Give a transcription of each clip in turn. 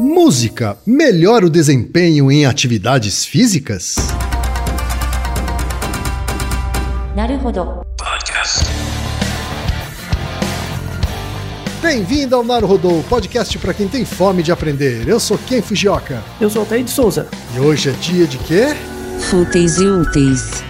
Música melhora o desempenho em atividades físicas? Naruhodo. Bem-vindo ao Naruhodô, podcast para quem tem fome de aprender. Eu sou Ken Fujioka. Eu sou o Altair de Souza. E hoje é dia de quê? Fúteis e úteis.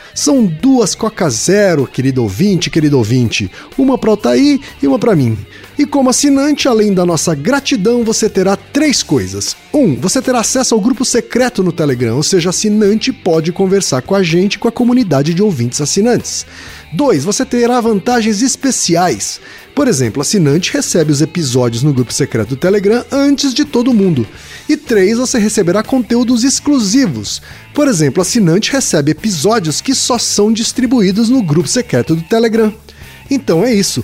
São duas Coca Zero, querido ouvinte, querido ouvinte. Uma para Altair e uma para mim. E como assinante, além da nossa gratidão, você terá três coisas. Um, você terá acesso ao grupo secreto no Telegram, ou seja, assinante pode conversar com a gente com a comunidade de ouvintes assinantes. Dois, você terá vantagens especiais. Por exemplo, assinante recebe os episódios no grupo secreto do Telegram antes de todo mundo. E três, você receberá conteúdos exclusivos. Por exemplo, assinante recebe episódios que só são distribuídos no grupo secreto do Telegram. Então é isso.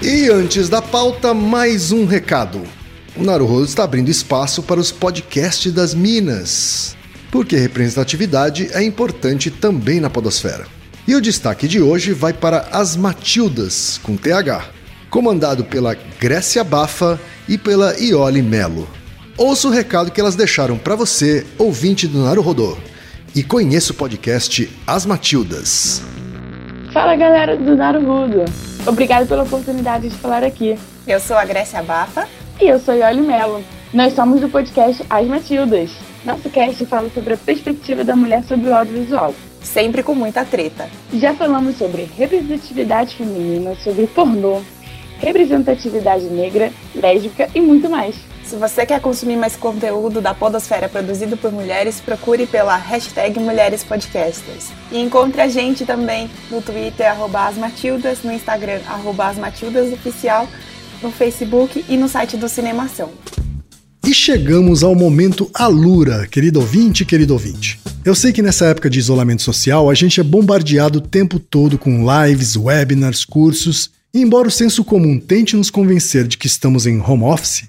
E antes da pauta, mais um recado. O Naruhodo está abrindo espaço para os podcasts das Minas, porque representatividade é importante também na podosfera. E o destaque de hoje vai para As Matildas, com TH, comandado pela Grécia Bafa e pela Iole Melo. Ouça o recado que elas deixaram para você, ouvinte do Naruhodô, e conheça o podcast As Matildas. Fala galera do Naruhodo! Obrigado pela oportunidade de falar aqui. Eu sou a Grécia Bafa. E eu sou Yoli Mello. Nós somos do podcast As Matildas. Nosso cast fala sobre a perspectiva da mulher sobre o audiovisual. Sempre com muita treta. Já falamos sobre representatividade feminina, sobre pornô, representatividade negra, lésbica e muito mais. Se você quer consumir mais conteúdo da Podosfera produzido por mulheres, procure pela hashtag Mulheres Podcasters. E encontre a gente também no Twitter, arroba asmatildas, no Instagram, arroba asmatildasoficial, no Facebook e no site do Cinemação. E chegamos ao momento Alura, querido ouvinte, querido ouvinte. Eu sei que nessa época de isolamento social a gente é bombardeado o tempo todo com lives, webinars, cursos, e embora o senso comum tente nos convencer de que estamos em home office,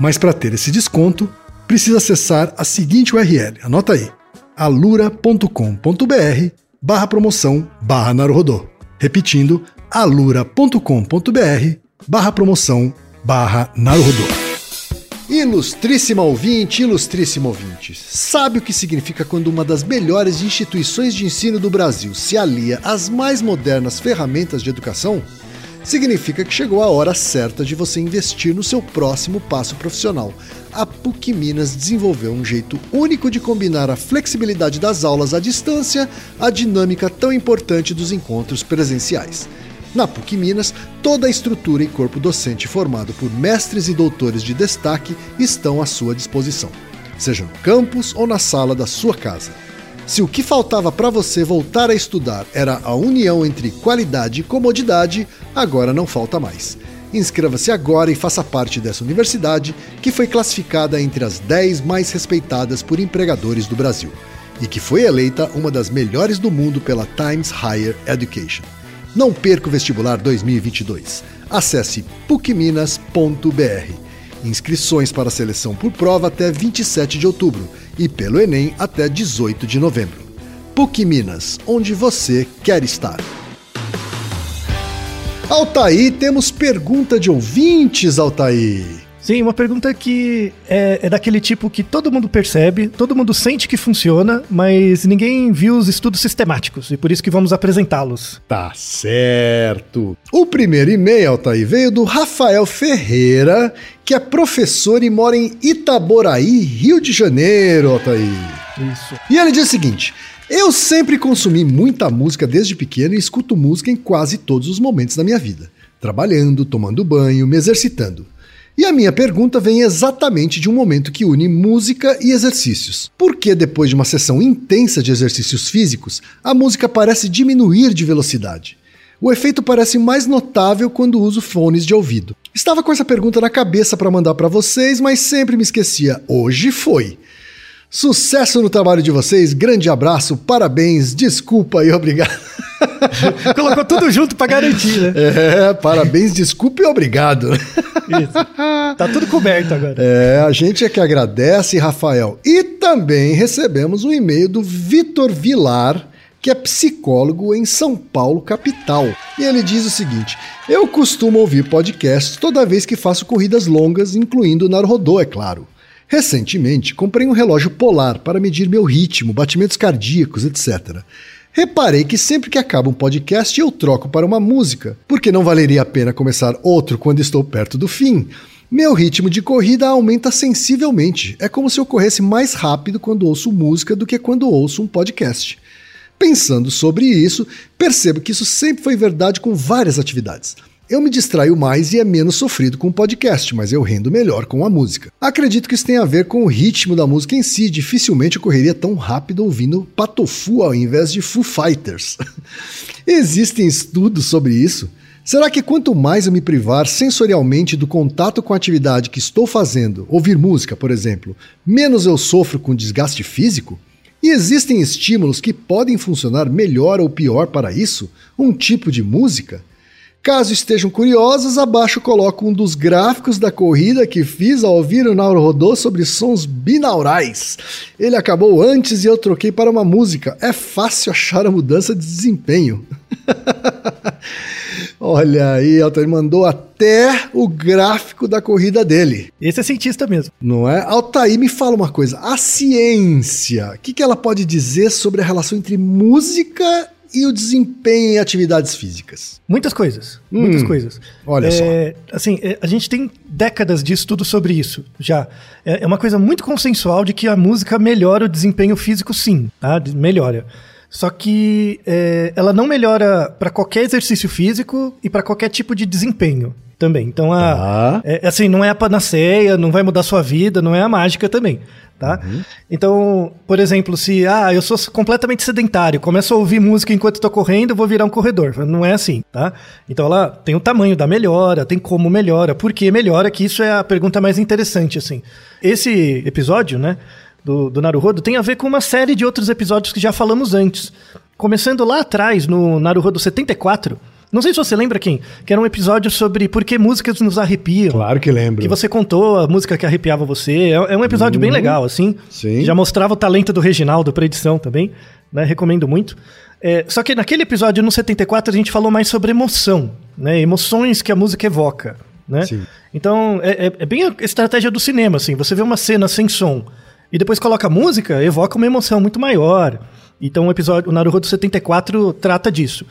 Mas para ter esse desconto, precisa acessar a seguinte URL, anota aí, alura.com.br barra promoção barra. Repetindo, alura.com.br barra promoção barra Naruhodô. Ilustríssima ouvinte, ilustríssimo ouvinte, sabe o que significa quando uma das melhores instituições de ensino do Brasil se alia às mais modernas ferramentas de educação? Significa que chegou a hora certa de você investir no seu próximo passo profissional. A PUC Minas desenvolveu um jeito único de combinar a flexibilidade das aulas à distância à dinâmica tão importante dos encontros presenciais. Na PUC Minas, toda a estrutura e corpo docente formado por mestres e doutores de destaque estão à sua disposição, seja no campus ou na sala da sua casa. Se o que faltava para você voltar a estudar era a união entre qualidade e comodidade, agora não falta mais. Inscreva-se agora e faça parte dessa universidade que foi classificada entre as 10 mais respeitadas por empregadores do Brasil e que foi eleita uma das melhores do mundo pela Times Higher Education. Não perca o vestibular 2022. Acesse pucminas.br. Inscrições para a seleção por prova até 27 de outubro e pelo Enem até 18 de novembro. PUC Minas, onde você quer estar. Altaí, temos pergunta de ouvintes, Altaí. Sim, uma pergunta que é, é, daquele tipo que todo mundo percebe, todo mundo sente que funciona, mas ninguém viu os estudos sistemáticos e por isso que vamos apresentá-los. Tá certo. O primeiro e-mail, Altaí, veio do Rafael Ferreira, que é professor e mora em Itaboraí, Rio de Janeiro, Altaí. Isso. E ele diz o seguinte: eu sempre consumi muita música desde pequeno e escuto música em quase todos os momentos da minha vida. Trabalhando, tomando banho, me exercitando. E a minha pergunta vem exatamente de um momento que une música e exercícios. Por que depois de uma sessão intensa de exercícios físicos, a música parece diminuir de velocidade? O efeito parece mais notável quando uso fones de ouvido. Estava com essa pergunta na cabeça para mandar para vocês, mas sempre me esquecia. Hoje foi. Sucesso no trabalho de vocês, grande abraço, parabéns, desculpa e obrigado. Colocou tudo junto para garantir, né? É, parabéns, desculpa e obrigado. Isso. Tá tudo coberto agora. É, a gente é que agradece, Rafael. E também recebemos um e-mail do Vitor Vilar, que é psicólogo em São Paulo, capital. E ele diz o seguinte: Eu costumo ouvir podcasts toda vez que faço corridas longas, incluindo o Narodô, é claro. Recentemente, comprei um relógio polar para medir meu ritmo, batimentos cardíacos, etc. Reparei que sempre que acaba um podcast eu troco para uma música, porque não valeria a pena começar outro quando estou perto do fim. Meu ritmo de corrida aumenta sensivelmente. É como se eu corresse mais rápido quando ouço música do que quando ouço um podcast. Pensando sobre isso, percebo que isso sempre foi verdade com várias atividades. Eu me distraio mais e é menos sofrido com o podcast, mas eu rendo melhor com a música. Acredito que isso tem a ver com o ritmo da música em si. Dificilmente eu correria tão rápido ouvindo Patofu ao invés de Foo Fighters. Existem estudos sobre isso? Será que quanto mais eu me privar sensorialmente do contato com a atividade que estou fazendo, ouvir música, por exemplo, menos eu sofro com desgaste físico? E existem estímulos que podem funcionar melhor ou pior para isso? Um tipo de música? Caso estejam curiosos, abaixo coloco um dos gráficos da corrida que fiz ao ouvir o Nauro Rodô sobre sons binaurais. Ele acabou antes e eu troquei para uma música. É fácil achar a mudança de desempenho. Olha aí, Altair mandou até o gráfico da corrida dele. Esse é cientista mesmo. Não é? Altair, me fala uma coisa. A ciência, o que, que ela pode dizer sobre a relação entre música e o desempenho em atividades físicas? Muitas coisas. Hum, muitas coisas. Olha é, só. Assim, é, a gente tem décadas de estudo sobre isso já. É, é, uma coisa muito consensual de que a música melhora o desempenho físico, sim. Tá? Melhora. Só que é, ela não melhora para qualquer exercício físico e para qualquer tipo de desempenho também. Então, a, Tá. é, assim, não é a panaceia, não vai mudar sua vida, não é a mágica também, tá? Então, por exemplo, se, ah, eu sou completamente sedentário, começo a ouvir música enquanto estou correndo, eu vou virar um corredor. Não é assim, tá? Então, ela tem o tamanho da melhora, tem como melhora, por que melhora, que isso é a pergunta mais interessante, assim. Esse episódio, né, do, do Naruhodo tem a ver com uma série de outros episódios que já falamos antes. Começando lá atrás, no Naruhodo 74, não sei se você lembra, quem, que era um episódio sobre por que músicas nos arrepiam. Claro que lembro. Que você contou a música que arrepiava você. É, é um episódio bem legal, assim. Uhum. Sim. Já mostrava o talento do Reginaldo pra edição também, né? Recomendo muito. É, só que naquele episódio, no 74, a gente falou mais sobre emoção, né? Emoções que a música evoca, né? Sim. Então, é, é- é bem a estratégia do cinema, assim. Você vê uma cena sem som e depois coloca música, evoca uma emoção muito maior. Então, o episódio, o Naruhodo 74 trata disso.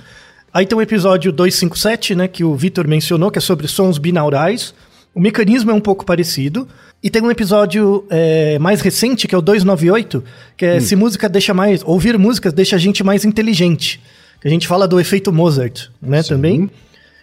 Aí tem o episódio 257, né, que o Vitor mencionou, que é sobre sons binaurais. O mecanismo é um pouco parecido. E tem um episódio é, mais recente, que é o 298, que é se música deixa mais. Ouvir músicas deixa a gente mais inteligente. Que a gente fala do efeito Mozart, né, também.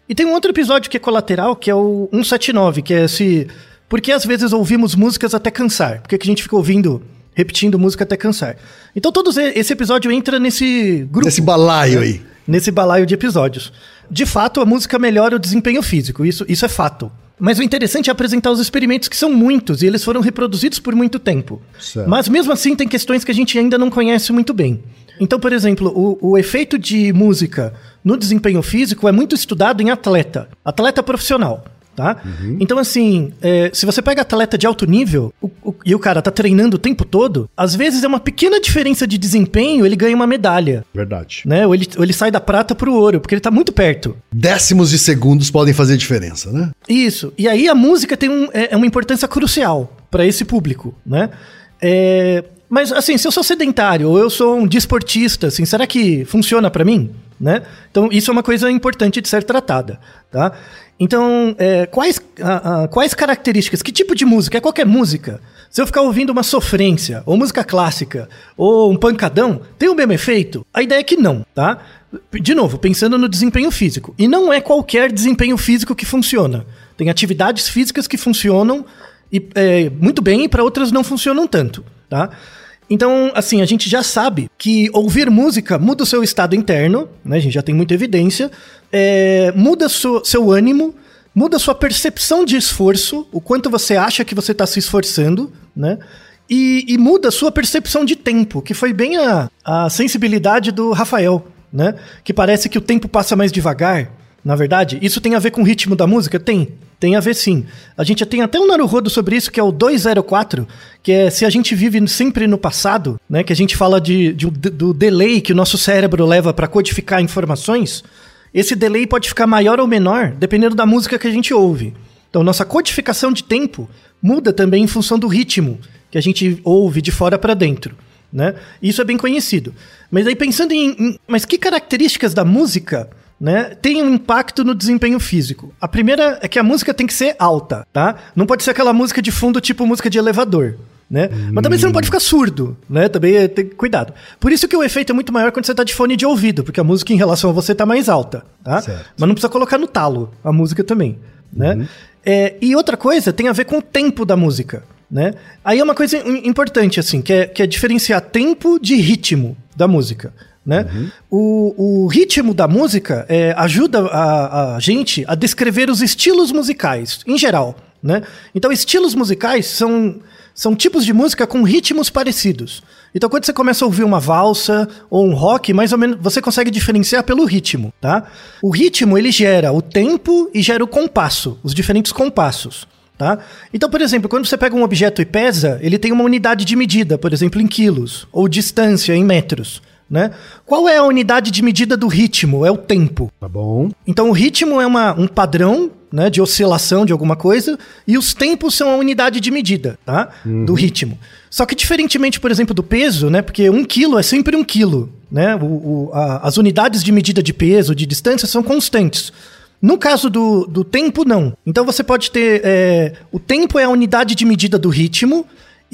E tem um outro episódio que é colateral, que é o 179, que é se. Por que às vezes ouvimos músicas até cansar? Por que, que a gente fica ouvindo repetindo música até cansar. Então todos esse episódio entra nesse grupo Esse balaio aí. Nesse balaio de episódios. De fato, a música melhora o desempenho físico, isso, isso é fato. Mas o interessante é apresentar os experimentos, que são muitos, e eles foram reproduzidos por muito tempo. Certo. Mas mesmo assim, tem questões que a gente ainda não conhece muito bem. Então, por exemplo, o, o efeito de música no desempenho físico é muito estudado em atleta, atleta profissional. Tá? Então, assim, é, se você pega atleta de alto nível o- o- e o cara tá treinando o tempo todo, às vezes é uma pequena diferença de desempenho, ele ganha uma medalha Verdade. né? Ou ele, ou ele sai da prata pro ouro, porque ele tá muito perto. Décimos de segundos podem fazer diferença, né? Isso. E aí a música tem um- é, é uma importância crucial para esse público, né? É, mas assim, se eu sou sedentário ou eu sou um desportista, assim, será que funciona para mim, né? Então isso é uma coisa importante de ser tratada, tá? Então, é, quais, a- a- quais características, que tipo de música? É qualquer música. Se eu ficar ouvindo uma sofrência, ou música clássica, ou um pancadão, tem o mesmo efeito? A ideia é que não, tá? De novo, pensando no desempenho físico. E não é qualquer desempenho físico que funciona. Tem atividades físicas que funcionam e, é, muito bem e para outras não funcionam tanto, tá? Então, assim, a gente já sabe que ouvir música muda o seu estado interno, né? A gente já tem muita evidência, é, muda su- seu ânimo, muda sua percepção de esforço, o quanto você acha que você está se esforçando, né? E, e muda sua percepção de tempo, que foi bem a, a sensibilidade do Rafael, né? Que parece que o tempo passa mais devagar. Na verdade, isso tem a ver com o ritmo da música? Tem. Tem a ver sim. A gente tem até um Naruhodo sobre isso, que é o 204, que é se a gente vive sempre no passado, né? Que a gente fala de, de- do delay que o nosso cérebro leva para codificar informações. Esse delay pode ficar maior ou menor, dependendo da música que a gente ouve. Então, nossa codificação de tempo muda também em função do ritmo que a gente ouve de fora para dentro. Né? Isso é bem conhecido. Mas aí pensando em, em- mas que características da música, né, tem um impacto no desempenho físico? A primeira é que a música tem que ser alta, tá? Não pode ser aquela música de fundo tipo música de elevador. Né? Mas também você não pode ficar surdo, né? Também é, tem cuidado. Por isso que o efeito é muito maior quando você tá de fone de ouvido, porque a música em relação a você tá mais alta, tá? Certo. Mas não precisa colocar no talo a música também, né? É, e outra coisa tem a ver com o tempo da música, né? Aí é uma coisa im- importante, assim, que é, que é diferenciar tempo de ritmo da música, né? O, o ritmo da música é, ajuda a, a gente a descrever os estilos musicais, em geral, né? Então, estilos musicais são, são tipos de música com ritmos parecidos. Então, quando você começa a ouvir uma valsa ou um rock, mais ou menos você consegue diferenciar pelo ritmo, tá? O ritmo ele gera o tempo e gera o compasso, os diferentes compassos. Tá? Então, por exemplo, quando você pega um objeto e pesa, ele tem uma unidade de medida, por exemplo, em quilos, ou distância em metros. Né? Qual é a unidade de medida do ritmo? É o tempo. Tá bom. Então, o ritmo é uma, um padrão né, de oscilação de alguma coisa, e os tempos são a unidade de medida tá? do ritmo. Só que, diferentemente, por exemplo, do peso, né, porque um quilo é sempre um quilo. Né? O, o- a- as unidades de medida de peso, de distância, são constantes. No caso do, do tempo, não. Então você pode ter. é, o tempo é a unidade de medida do ritmo,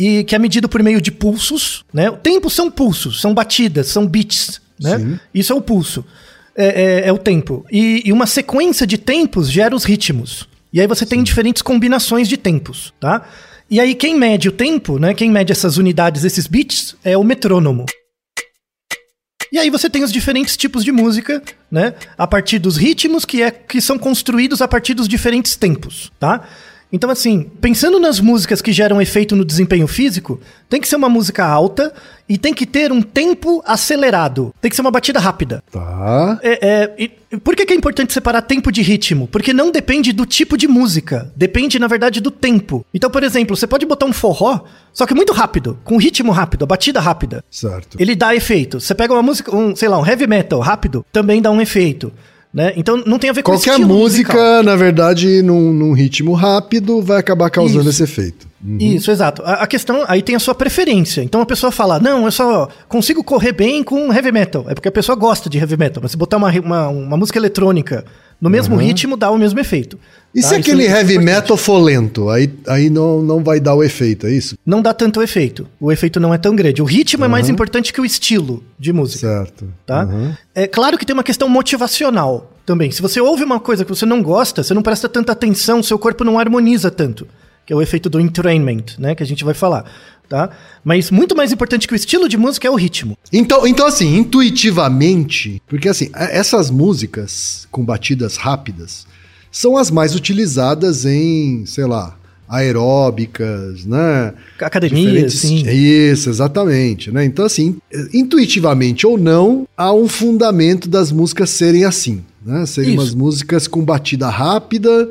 e que é medido por meio de pulsos. Né? O tempo são pulsos, são batidas, são bits. Né? Sim. Isso é o pulso. É, é- é o tempo. E, e uma sequência de tempos gera os ritmos. E aí você tem diferentes combinações de tempos, tá? E aí quem mede o tempo, né? Quem mede essas unidades, esses bits, é o metrônomo. E aí você tem os diferentes tipos de música, né? A partir dos ritmos que, é, que são construídos a partir dos diferentes tempos, tá? Então, assim, pensando nas músicas que geram efeito no desempenho físico, tem que ser uma música alta e tem que ter um tempo acelerado. Tem que ser uma batida rápida. Tá. É, é, e por que, que é importante separar tempo de ritmo? Porque não depende do tipo de música, depende, na verdade, do tempo. Então, por exemplo, você pode botar um forró, só que muito rápido, com ritmo rápido, a batida rápida. Certo. Ele dá efeito. Você pega uma música, um, sei lá, um heavy metal rápido, também dá um efeito. Né? Então não tem a ver com Qualquer música, musical. na verdade, num, num ritmo rápido, vai acabar causando Isso. esse efeito. Isso, exato. A, a questão aí tem a sua preferência. Então a pessoa fala: Não, eu só consigo correr bem com heavy metal. É porque a pessoa gosta de heavy metal. Mas se botar uma, uma, uma música eletrônica no mesmo ritmo, dá o mesmo efeito. E Tá? se Isso aquele é heavy importante. metal for lento? Aí, aí não, não vai dar o efeito, é isso? Não dá tanto efeito. O efeito não é tão grande. O ritmo é mais importante que o estilo de música. Certo. tá? Uhum. É claro que tem uma questão motivacional também. Se você ouve uma coisa que você não gosta, você não presta tanta atenção, seu corpo não harmoniza tanto, que é o efeito do entrainment, né, que a gente vai falar. Tá? Mas muito mais importante que o estilo de música é o ritmo. Então, então assim, intuitivamente, porque assim, essas músicas com batidas rápidas são as mais utilizadas em, sei lá, aeróbicas, né? Academia, Diferentes- sim. Isso, exatamente, né? Então assim, intuitivamente ou não, há um fundamento das músicas serem assim, né? Serem Isso. umas músicas com batida rápida,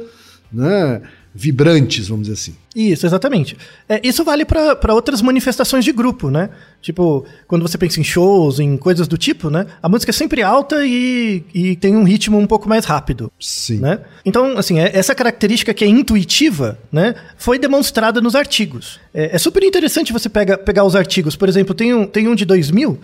né? Vibrantes, vamos dizer assim. Isso, exatamente. É, isso vale para outras manifestações de grupo, né? Tipo, quando você pensa em shows, em coisas do tipo, né? A música é sempre alta e, e tem um ritmo um pouco mais rápido. Sim. Né? Então, assim, é- essa característica que é intuitiva, né, foi demonstrada nos artigos. É, é super interessante você pega, pegar os artigos. Por exemplo, tem um, tem um de 2000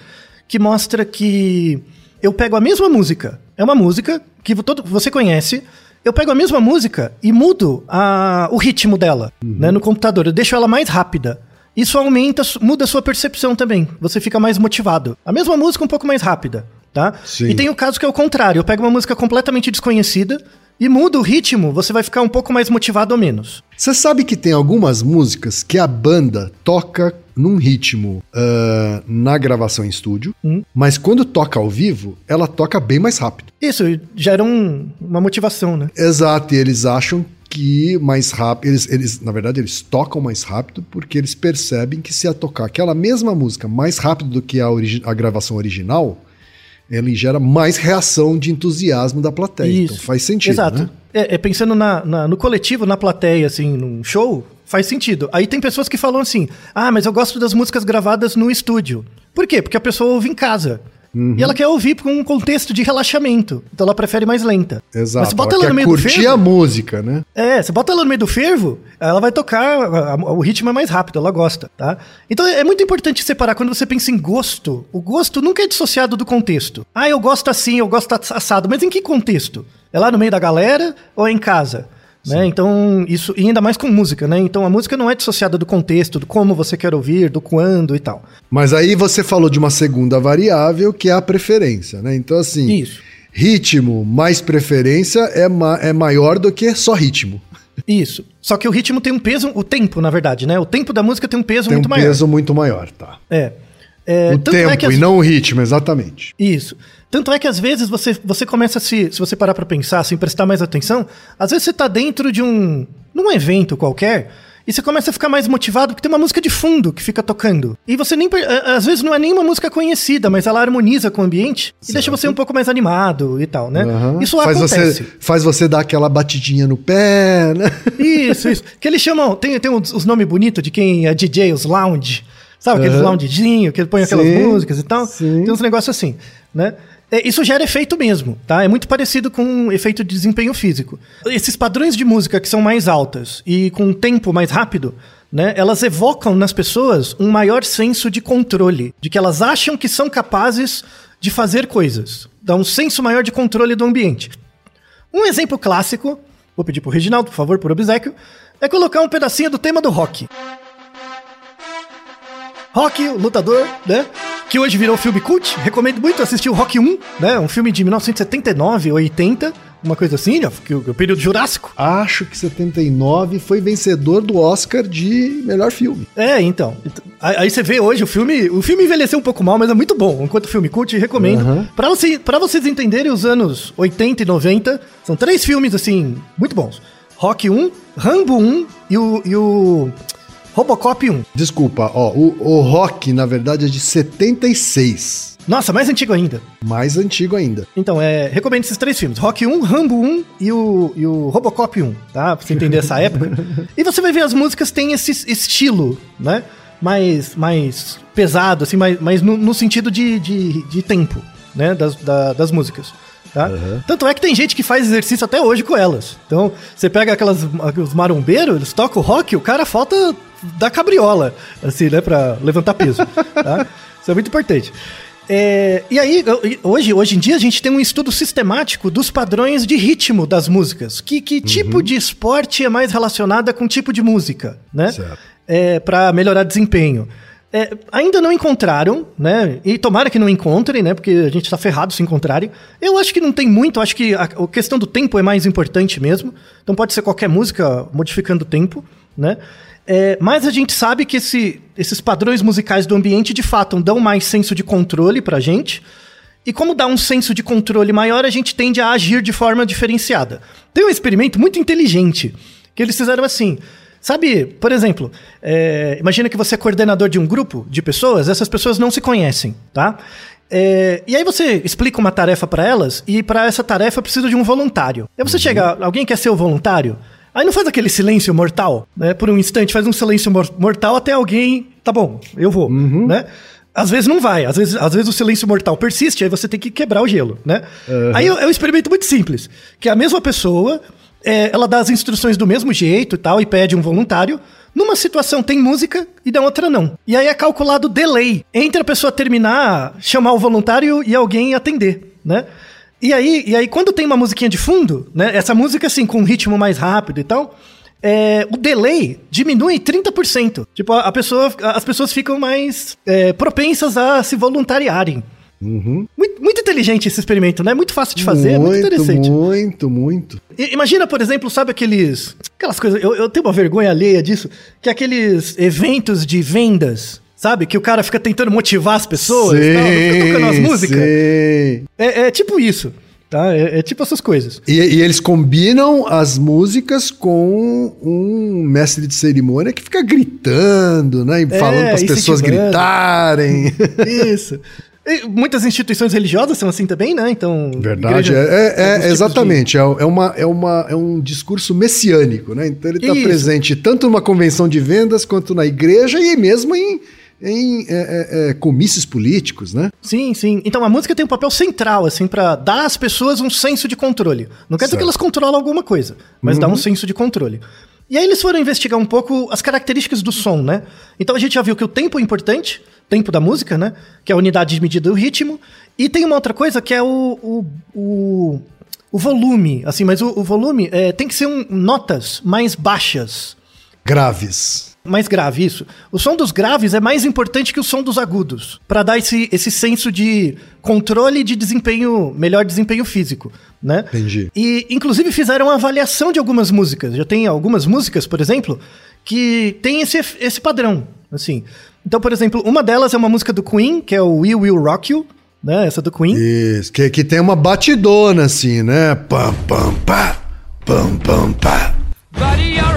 que mostra que eu pego a mesma música. É uma música que todo, você conhece. Eu pego a mesma música e mudo a- o ritmo dela né, no computador. Eu deixo ela mais rápida. Isso aumenta, muda a sua percepção também. Você fica mais motivado. A mesma música um pouco mais rápida, tá? Sim. E tem o caso que é o contrário. Eu pego uma música completamente desconhecida e mudo o ritmo, você vai ficar um pouco mais motivado ou menos. Você sabe que tem algumas músicas que a banda toca num ritmo ah, na gravação em estúdio, Hum. mas quando toca ao vivo, ela toca bem mais rápido. Isso gera um- uma motivação, né? Exato, e eles acham que mais rápido, eles, eles, na verdade, eles tocam mais rápido porque eles percebem que se a tocar aquela mesma música mais rápido do que a, a gravação original, ele gera mais reação de entusiasmo da plateia. Então faz sentido, Exato. né? É, é pensando na- na- no coletivo, na plateia, assim, num show, faz sentido. Aí tem pessoas que falam assim: ah, mas eu gosto das músicas gravadas no estúdio. Por quê? Porque a pessoa ouve em casa. Uhum. E ela quer ouvir com um contexto de relaxamento. Então ela prefere mais lenta. Exato. Mas você bota ela ela no meio do curtir fervo. a música, né? É, você bota ela no meio do fervo, ela vai tocar, a- a- o ritmo é mais rápido, ela gosta, tá? Então é muito importante separar quando você pensa em gosto. O gosto nunca é dissociado do contexto. Ah, eu gosto assim, eu gosto assado, mas em que contexto? É lá no meio da galera ou é em casa? Né? Então, isso, e ainda mais com música, né? Então a música não é dissociada do contexto, do como você quer ouvir, do quando e tal. Mas aí você falou de uma segunda variável que é a preferência, né? Então, assim, Isso. ritmo mais preferência é, ma é maior do que só ritmo. Isso. Só que o ritmo tem um peso, o tempo, na verdade, né? O tempo da música tem um peso Tem um muito maior. peso muito maior, tá? É. É, o tanto tempo é as- e não o ritmo, exatamente. Isso. Tanto é que às vezes você, você começa a se. Se você parar pra pensar, assim, prestar mais atenção, às vezes você tá dentro de um. num evento qualquer. E você começa a ficar mais motivado porque tem uma música de fundo que fica tocando. E você nem. Às vezes não é nem uma música conhecida, mas ela harmoniza com o ambiente e deixa você um pouco mais animado e tal, né? Aham. Isso faz acontece. Você, faz você dar aquela batidinha no pé, né? Isso, isso. Que eles chamam. Tem, tem os, os nomes bonitos de quem é DJ, os lounge. Sabe aqueles Aham. loungezinho que põe aquelas Sim, músicas e tal? sim. Tem uns negócios assim, né? É, isso gera efeito mesmo, tá? É muito parecido com um efeito de desempenho físico. Esses padrões de música que são mais altas e com um tempo mais rápido, né? Elas evocam nas pessoas um maior senso de controle, de que elas acham que são capazes de fazer coisas. Dá um senso maior de controle do ambiente. Um exemplo clássico, vou pedir pro Reginaldo, por favor, por obsequio, é colocar um pedacinho do tema do rock. Rock, o lutador, né? Que hoje virou filme cult. Recomendo muito assistir o Rock 1, né? Um filme de 1979, 80, uma coisa assim, né? Que o, período jurássico. Acho que 79 foi vencedor do Oscar de melhor filme. É, então. Aí você vê hoje o filme. O filme envelheceu um pouco mal, mas é muito bom. Enquanto filme cult, recomendo. Aham. Pra, você, pra vocês entenderem os anos 80 e 90, são três filmes, assim, muito bons: Rock 1, Rambo 1 e o, e o Robocop 1. Desculpa, ó, o, o rock, na verdade, é de 76. Nossa, mais antigo ainda. Mais antigo ainda. Então, é, recomendo esses três filmes: Rock 1, Rambo 1 e o, e o Robocop 1, tá? Pra você entender essa época. E você vai ver as músicas têm esse estilo, né? Mais, mais pesado, assim, mais, mais no, no sentido de, de, de tempo, né? Das, da- das músicas. Tá? Tanto é que tem gente que faz exercício até hoje com elas. Então, você pega aquelas, os marombeiros, eles tocam rock, o cara falta da cabriola, assim, né? Pra levantar peso. tá? Isso é muito importante. É, e aí, hoje, hoje em dia, a gente tem um estudo sistemático dos padrões de ritmo das músicas. Que, que tipo de esporte é mais relacionada com tipo de música, né? Certo. É, para melhorar desempenho. É, ainda não encontraram, né? E tomara que não encontrem, né? Porque a gente tá ferrado se encontrarem. Eu acho que não tem muito, acho que a, a questão do tempo é mais importante mesmo. Então pode ser qualquer música modificando o tempo, né? É, mais a gente sabe que esse- esses padrões musicais do ambiente, de fato, dão mais senso de controle pra gente. E como dá um senso de controle maior, a gente tende a agir de forma diferenciada. Tem um experimento muito inteligente que eles fizeram assim. Sabe, por exemplo, é, imagina que você é coordenador de um grupo de pessoas, essas pessoas não se conhecem, tá? É, e aí você explica uma tarefa pra elas e pra essa tarefa precisa de um voluntário. Aí você chega, alguém quer ser o voluntário? Aí não faz aquele silêncio mortal, né? Por um instante faz um silêncio mor- mortal até alguém, tá bom, eu vou, né? Às vezes não vai, às vezes, às vezes o silêncio mortal persiste, aí você tem que quebrar o gelo, né? Aí é é um experimento muito simples, que a mesma pessoa, é, ela dá as instruções do mesmo jeito e tal, e pede um voluntário. Numa situação tem música e na outra não. E aí é calculado o delay entre a pessoa terminar, chamar o voluntário e alguém atender, né? E aí, e aí quando tem uma musiquinha de fundo, né? Essa música assim, com um ritmo mais rápido e tal, é, o delay diminui 30%. Tipo, a, pessoa, as pessoas ficam mais é, propensas a se voluntariarem. Muito, muito inteligente esse experimento, né? Muito fácil de fazer, é muito interessante. muito, muito. I- Imagina, por exemplo, sabe aqueles. Aquelas coisas. Eu, eu tenho uma vergonha alheia disso, que é aqueles eventos de vendas. Sabe? Que o cara fica tentando motivar as pessoas e tal, fica tocando as músicas. Sim. É, é tipo isso, tá? É, é tipo essas coisas. E, e eles combinam as músicas com um mestre de cerimônia que fica gritando, né? E É, falando para as pessoas gritarem. Isso. E muitas instituições religiosas são assim também, né? Então. Verdade, igreja- é, é- é exatamente. É, é uma, é, uma, é um discurso messiânico, né? Então ele está presente tanto numa convenção de vendas quanto na igreja e mesmo em, em é, é, é, comícios políticos, né? Sim, sim. Então a música tem um papel central, assim, pra dar às pessoas um senso de controle. Não quer dizer Certo. que elas controlam alguma coisa, mas dá um senso de controle. E aí eles foram investigar um pouco as características do som, né? Então a gente já viu que o tempo é importante, tempo da música, né? Que é a unidade de medida do ritmo. E tem uma outra coisa que é o, o, o, o volume, assim, mas o, o volume é, tem que ser um, notas mais baixas. Graves. Mais grave, isso. O som dos graves é mais importante que o som dos agudos, Pra dar esse, esse senso de controle de desempenho, melhor desempenho físico, né? Entendi. E inclusive fizeram uma avaliação de algumas músicas. Já tem algumas músicas, por exemplo, que tem esse, esse padrão, assim. Então, por exemplo, uma delas é uma música do Queen, que é o We Will Rock You, né? Essa do Queen. Isso, que, que tem uma batidona assim, né? Pam, pam, pá. Pam, pam, pá.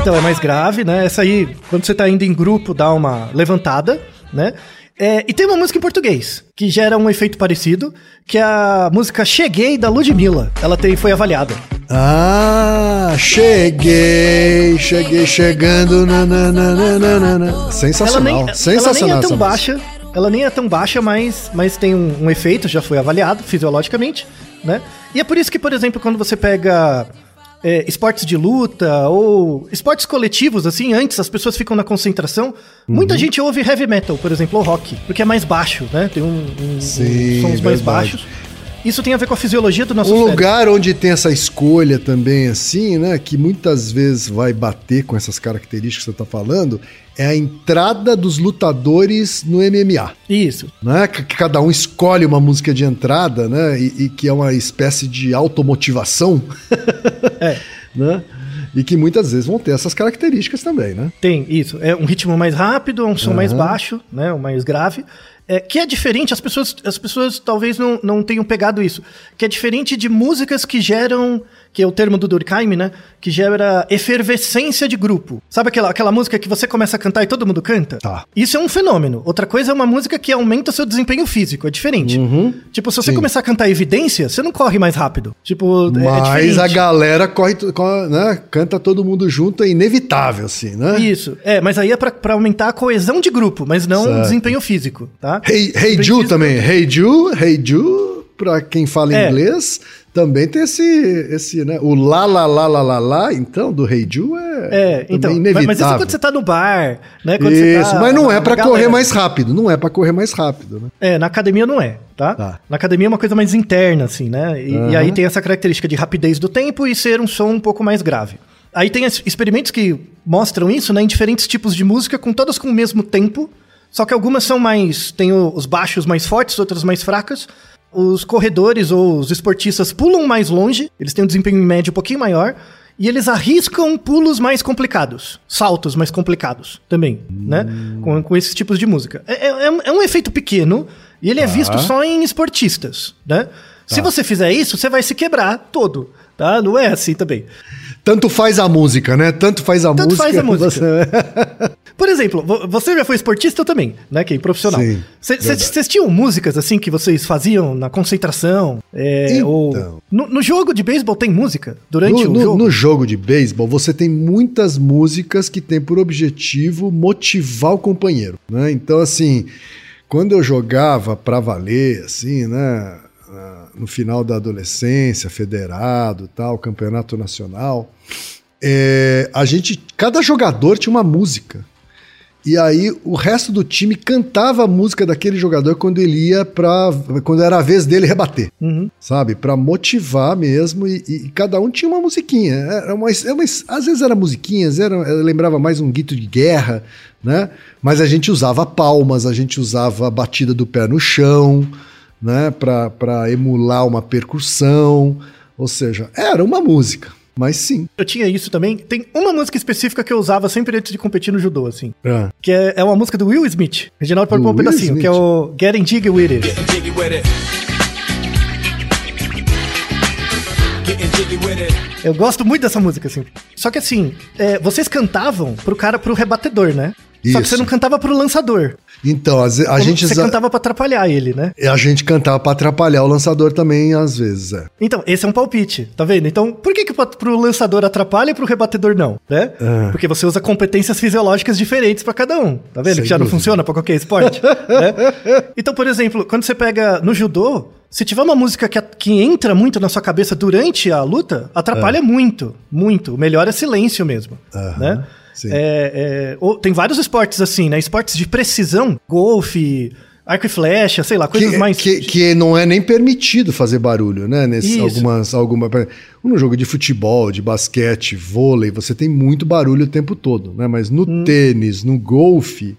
Então é mais grave, né? Essa aí, quando você tá indo em grupo, dá uma levantada, né? É, e tem uma música em português, que gera um efeito parecido, que é a música Cheguei, da Ludmilla. Ela tem, foi avaliada. Ah, cheguei, cheguei chegando. nananana. Sensacional, ela nem, sensacional. ela nem é tão baixa, ela nem é tão baixa, mas, mas tem um, um efeito, já foi avaliado fisiologicamente, né? E é por isso que, por exemplo, quando você pega é, esportes de luta ou esportes coletivos, assim, antes as pessoas ficam na concentração, muita Uhum. gente ouve heavy metal, por exemplo, ou rock, porque é mais baixo, né? Tem um, um- Sim, uns sons mais baixos. Isso tem a ver com a fisiologia do nosso Um cérebro. lugar onde tem essa escolha também, assim, né? Que muitas vezes vai bater com essas características que você tá falando, é a entrada dos lutadores no MMA. Isso. Né? Que cada um escolhe uma música de entrada, né? E, e que é uma espécie de automotivação. É. Né? E que muitas vezes vão ter essas características também, né? Tem, isso. É um ritmo mais rápido, um som mais Aham. baixo, né? Um mais grave. É, que é diferente, as pessoas, as pessoas talvez não, não tenham pegado isso. Que é diferente de músicas que geram, que é o termo do Durkheim, né? Que gera efervescência de grupo. Sabe aquela, aquela música que você começa a cantar e todo mundo canta? Tá. Isso é um fenômeno. Outra coisa é uma música que aumenta o seu desempenho físico. É diferente. Tipo, se você Sim. começar a cantar evidência, você não corre mais rápido. Tipo, é- é Mas diferente. a galera corre, to- co- né? canta todo mundo junto, é inevitável, assim, né? Isso. É, mas aí é pra, pra aumentar a coesão de grupo, mas não o Certo. desempenho físico, tá? Hey, hey Ju também. Hey Ju, Hey Ju, pra quem fala É. inglês, também tem esse, esse, né? O lá, lá, lá, lá, lá, lá, então, do Hey Ju é, É, então. Mas, inevitável. mas isso é quando você tá no bar, né? Quando você Isso, tá mas não é na pra galera. correr mais rápido, não é pra correr mais rápido, né? É, na academia não é, tá? Tá. Na academia é uma coisa mais interna, assim, né? E, e aí tem essa característica de rapidez do tempo e ser um som um pouco mais grave. Aí tem experimentos que mostram isso, né? Em diferentes tipos de música, com todas com o mesmo tempo. Só que algumas são mais. Tem os baixos mais fortes, outras mais fracas. Os corredores ou os esportistas pulam mais longe, eles têm um desempenho em médio um pouquinho maior. e eles arriscam pulos mais complicados, saltos mais complicados também, né? Com, com esses tipos de música. É, é- é um- é efeito pequeno e ele é Tá. visto só em esportistas, né? Se você fizer isso, você vai se quebrar todo, tá? Não é assim também. Tanto faz a música, né? Tanto faz a Tanto música. faz a música. você- Por exemplo, vo- você já foi esportista também, né? Que é profissional. Vocês tinham músicas assim que vocês faziam na concentração? É, Então. ou... No, no jogo de beisebol tem música durante no, o no- jogo? no jogo de beisebol, você tem muitas músicas que têm por objetivo motivar o companheiro, né? Então, assim, quando eu jogava pra valer, assim, né? No final da adolescência, federado, tal, campeonato nacional, é, a gente, cada jogador tinha uma música. E aí o resto do time cantava a música daquele jogador quando ele ia para quando era a vez dele rebater Uhum. sabe? Pra motivar mesmo e, e cada um tinha uma musiquinha. Era uma, era uma- às vezes era musiquinhas, era, lembrava mais um grito de guerra, né? Mas a gente usava palmas, a gente usava a batida do pé no chão, né? Pra emular uma percussão. Ou seja, era uma música. Mas sim. Eu tinha isso também. Tem uma música específica que eu usava sempre antes de competir no judô, assim. Ah, Que é, é uma música do Will Smith. Reginaldo pode pôr um Will pedacinho, que é Smith? o Getting Jiggy With It. Getting jiggy with it. Getting jiggy with it. Eu gosto muito dessa música, assim. Só que assim, é, vocês cantavam pro cara, pro rebatedor, né? Só que Isso. você não cantava pro lançador. Então, ve- a gente, Você cantava pra atrapalhar ele, né? a gente cantava pra atrapalhar o lançador também, às vezes, é. Então, esse é um palpite, tá vendo? Então, por que que pro- lançador atrapalha e pro rebatedor não, né? Ah. Porque você usa competências fisiológicas diferentes pra cada um, tá vendo? Sem que já não dúvida. funciona pra qualquer esporte, né? Então, por exemplo, quando você pega no judô, se tiver uma música que, a- que entra muito na sua cabeça durante a luta, atrapalha muito, muito. O melhor é silêncio mesmo, Aham, né? É, é, tem vários esportes assim, né? Esportes de precisão, golfe, arco e flecha, sei lá, coisas que, mais... que, que não é nem permitido fazer barulho, né? Nesse, Isso. algumas, alguma, no jogo de futebol, de basquete, vôlei, você tem muito barulho o tempo todo, né? Mas no Hum. tênis, no golfe,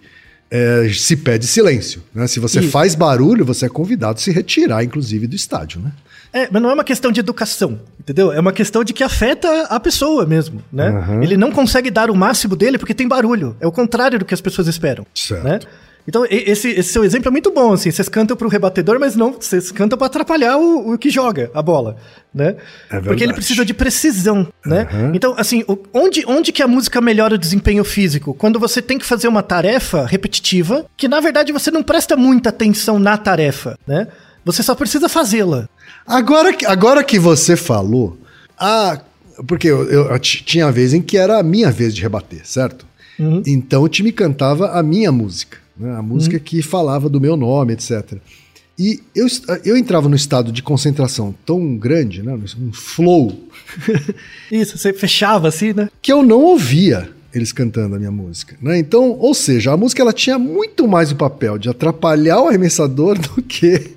é, se pede silêncio. Né? Se você Isso. faz barulho, você é convidado a se retirar, inclusive, do estádio, né? É, mas não é uma questão de educação, entendeu? É uma questão de que afeta a pessoa mesmo, né? Aham. Ele não consegue dar o máximo dele porque tem barulho. É o contrário do que as pessoas esperam, Certo. né? Então, esse, esse seu exemplo é muito bom, assim. Vocês cantam pro rebatedor, mas não, vocês cantam pra atrapalhar o, o que joga a bola, né? É Porque ele precisa de precisão, né? Aham. Então, assim, onde, onde que a música melhora o desempenho físico? Quando você tem que fazer uma tarefa repetitiva, que na verdade você não presta muita atenção na tarefa, né? Você só precisa fazê-la. Agora, que- agora que você falou, ah, porque eu, eu- eu tinha a vez em que era a minha vez de rebater, certo? Uhum. Então o time cantava a minha música, né? a música que falava do meu nome, etc. E eu, eu entrava no estado de concentração tão grande, né? um flow, Isso, você fechava assim, né? que eu não ouvia eles cantando a minha música. Né? Então, ou seja, a música ela tinha muito mais o papel de atrapalhar o arremessador do que,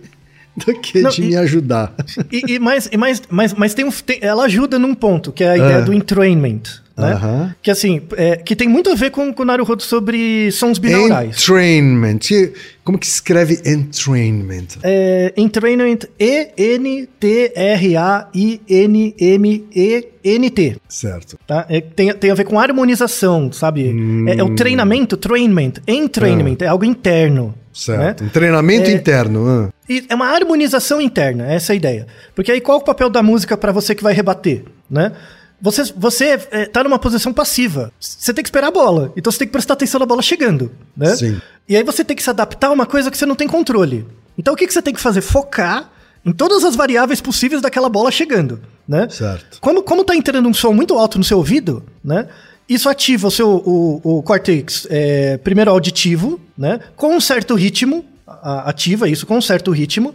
do que Não, de e- me ajudar. E, e mais, e mais, mas, mas tem um, tem- ela ajuda num ponto, que é a ideia Ah. do entrainment, né? Que assim, é, que tem muito a ver com, com o Naruhodo sobre sons binaurais. Entrainment. Como que se escreve entrainment? É, entrainment, E-N-T-R-A-I-N-M-E-N-T. Certo. Tá? É, tem, tem a ver com harmonização, sabe? É, é o treinamento, trainment, entrainment, é algo interno. Certo. né? Um treinamento É- interno. ah. E é uma harmonização interna, essa é a ideia. Porque aí qual é o papel da música pra você que vai rebater, né? Você, você é, tá numa posição passiva. Você tem que esperar a bola. Então você tem que prestar atenção na bola chegando, né? Sim. E aí você tem que se adaptar a uma coisa que você não tem controle. Então o que, que você tem que fazer? Focar em todas as variáveis possíveis daquela bola chegando, né? Certo. Como, como tá entrando um som muito alto no seu ouvido, né? Isso ativa o seu o, o córtex é, primeiro auditivo, né? Com um certo ritmo, a- ativa isso com um certo ritmo.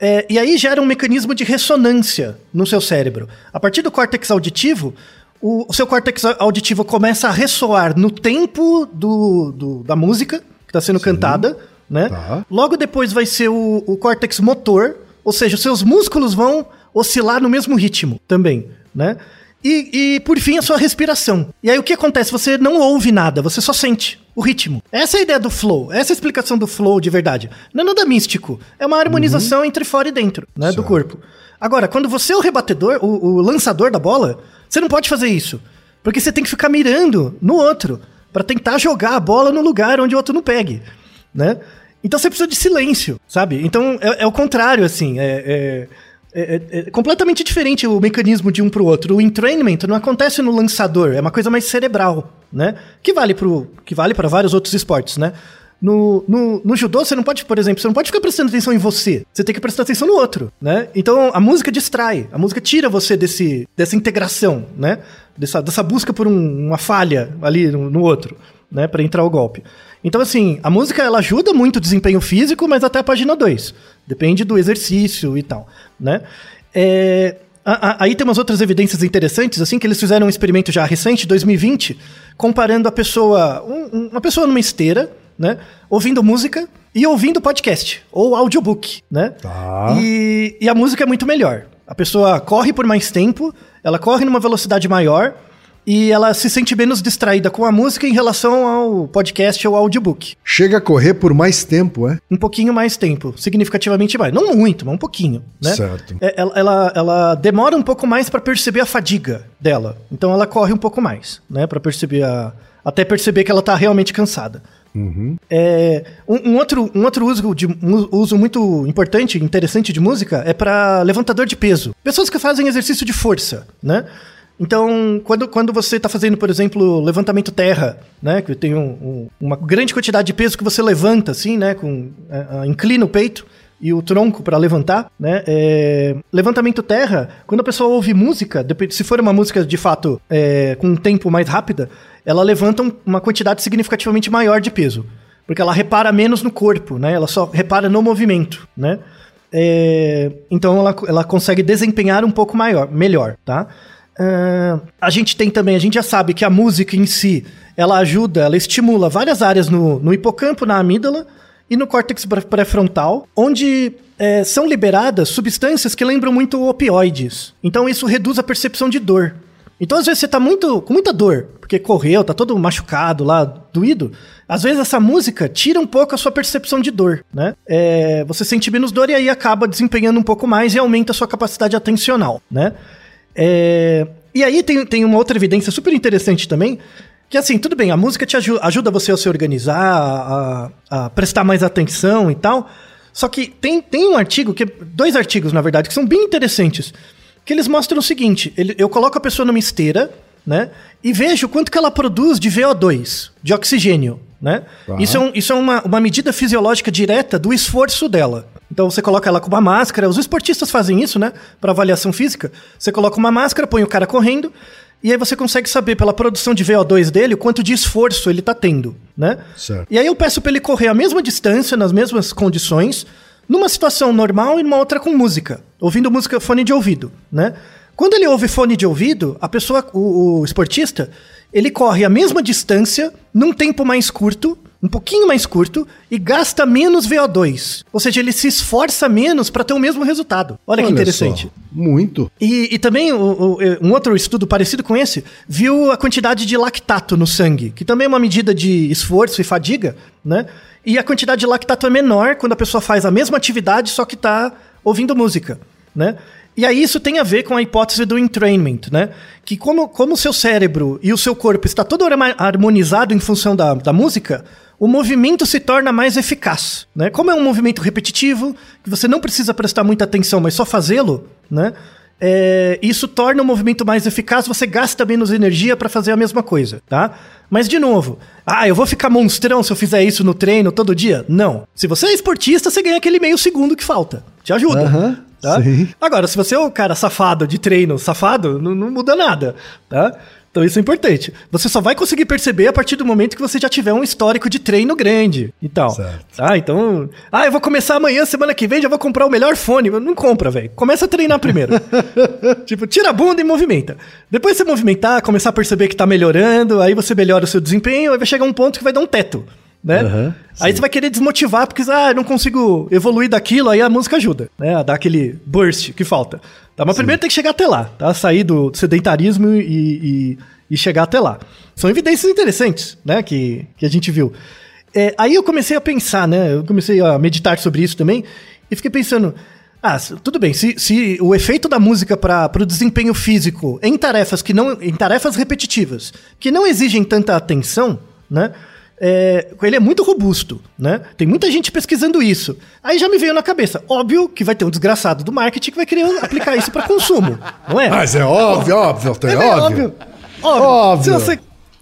é, e aí gera um mecanismo de ressonância no seu cérebro. A partir do córtex auditivo, o, o seu córtex auditivo começa a ressoar no tempo do, do- da música que está sendo cantada, né? Tá. Logo depois vai ser o, o córtex motor, ou seja, os seus músculos vão oscilar no mesmo ritmo também, né? E, e, por fim a sua respiração. E aí o que acontece? Você não ouve nada, você só sente o ritmo. Essa é a ideia do flow, essa é a explicação do flow de verdade. Não é nada místico, é uma harmonização entre fora e dentro, né, do corpo. Agora, quando você é o rebatedor, o, o lançador da bola, Você não pode fazer isso. Porque você tem que ficar mirando no outro para tentar jogar a bola no lugar onde o outro não pegue, né? Então você precisa de silêncio, sabe? Então é, é o contrário, assim. É, é, é- é- é completamente diferente o mecanismo de um pro outro. O entrainment não acontece no lançador, é uma coisa mais cerebral, né? Que vale pro, que vale para vários outros esportes, né? No, no, no judô, você não pode, por exemplo, você não pode ficar prestando atenção em você. Você tem que prestar atenção no outro, né? Então a música distrai, a música tira você desse, dessa integração, né? Dessa, dessa busca por um- uma falha ali no, no outro, né? Pra entrar o golpe. Então, assim, a música ela ajuda muito o desempenho físico, mas até a página 2. Depende do exercício e tal, né? É, a- a- aí tem umas outras evidências interessantes, assim, que eles fizeram um experimento já recente, 2020, comparando a pessoa, um- um- uma pessoa numa esteira, né, ouvindo música e ouvindo podcast, ou audiobook, né? Tá. E, e a música é muito melhor. A pessoa corre por mais tempo, ela corre numa velocidade maior e ela se sente menos distraída com a música em relação ao podcast ou audiobook. Chega a correr por mais tempo, é? Um pouquinho mais tempo, significativamente mais. Não muito, mas um pouquinho, né? Certo. É, Ela, ela, ela demora um pouco mais pra perceber a fadiga dela. Então ela corre um pouco mais, né? Para perceber a. Até perceber que ela tá realmente cansada. É, um, um outro, um outro uso, de, um uso muito importante, interessante de música é para levantador de peso. Pessoas que fazem exercício de força, né? Então, quando, quando você está fazendo, por exemplo, levantamento terra, né? Que tem um- um- uma grande quantidade de peso que você levanta, assim, né? Com, é, é, inclina o peito e o tronco para levantar, né? É, levantamento terra, quando a pessoa ouve música, se for uma música de fato é, com um tempo mais rápida, ela levanta um- uma quantidade significativamente maior de peso, porque ela repara menos no corpo, né? Ela só repara no movimento, né? É, então ela, ela consegue desempenhar um pouco maior, melhor, tá? Ah, a gente tem também, a gente já sabe que a música em si, ela ajuda, ela estimula várias áreas no, no hipocampo, na amígdala e no córtex pré- pré-frontal, onde é, são liberadas substâncias que lembram muito opioides. Então isso reduz a percepção de dor. Então, às vezes, você tá muito, com muita dor, porque correu, tá todo machucado lá, doído. Às vezes, essa música tira um pouco a sua percepção de dor, né? É, você sente menos dor e aí acaba desempenhando um pouco mais e aumenta a sua capacidade atencional, né? É, e aí tem, tem uma outra evidência super interessante também, que assim, tudo bem, a música te aju- ajuda você a se organizar, a, a prestar mais atenção e tal. Só que tem, tem um artigo, que dois artigos, na verdade, que são bem interessantes, que eles mostram o seguinte: ele- eu coloco a pessoa numa esteira, né? E vejo quanto que ela produz de VO2, de oxigênio, né? Tá. Isso é, um- isso é uma, uma medida fisiológica direta do esforço dela. Então você coloca ela com uma máscara, os esportistas fazem isso, né? Para avaliação física. Você coloca uma máscara, põe o cara correndo, e aí você consegue saber pela produção de VO2 dele o quanto de esforço ele tá tendo, né? Certo. E aí eu peço para ele correr a mesma distância, nas mesmas condições, numa situação normal e numa outra com música, ouvindo música fone de ouvido, né? Quando ele ouve fone de ouvido, a pessoa, o, o esportista, ele corre a mesma distância num tempo mais curto, um pouquinho mais curto e gasta menos VO2. Ou seja, ele se esforça menos para ter o mesmo resultado. Olha, que interessante. só, Muito. E, e também o- o- um outro estudo parecido com esse viu a quantidade de lactato no sangue, que também é uma medida de esforço e fadiga, né? E a quantidade de lactato é menor quando a pessoa faz a mesma atividade, só que tá ouvindo música, né? E aí isso tem a ver com a hipótese do entrainment, né? Que como, como o seu cérebro e o seu corpo está todo harmonizado em função da, da música, o movimento se torna mais eficaz, né? Como é um movimento repetitivo, que você não precisa prestar muita atenção, mas só fazê-lo, né? É, isso torna o movimento mais eficaz, você gasta menos energia para fazer a mesma coisa, tá? Mas de novo, ah, eu vou ficar monstrão se eu fizer isso no treino todo dia? Não. Se você é esportista, você ganha aquele meio segundo que falta. Te ajuda. Tá? sim. Agora, se você é o cara safado de treino, safado, não, não muda nada, tá? Então isso é importante. Você só vai conseguir perceber a partir do momento que você já tiver um histórico de treino grande e tal. Certo. Tá? Então, ah, eu vou começar amanhã, semana que vem, já vou comprar o melhor fone. Não compra, velho. Começa a treinar primeiro. tipo, tira a bunda e movimenta. Depois você movimentar, começar a perceber que tá melhorando, aí você melhora o seu desempenho, aí vai chegar um ponto que vai dar um teto. Né? Aham, aí você vai querer desmotivar porque ah, não consigo evoluir daquilo, aí a música ajuda, né? A dar aquele burst que falta. Tá? Mas primeiro tem que chegar até lá, tá? Sair do sedentarismo e, e, e chegar até lá. São evidências interessantes, né? Que, que a gente viu. É, aí eu comecei a pensar, né? Eu comecei a meditar sobre isso também e fiquei pensando, Ah, tudo bem. Se, se o efeito da música para o desempenho físico em tarefas que não, em tarefas repetitivas, que não exigem tanta atenção, né? É, ele é muito robusto, né? Tem muita gente pesquisando isso. Aí já me veio na cabeça, óbvio que vai ter um desgraçado do marketing que vai querer aplicar isso para consumo, não é? Mas é óbvio, óbvio, é, É, óbvio. óbvio. Óbvio. Óbvio. Se você,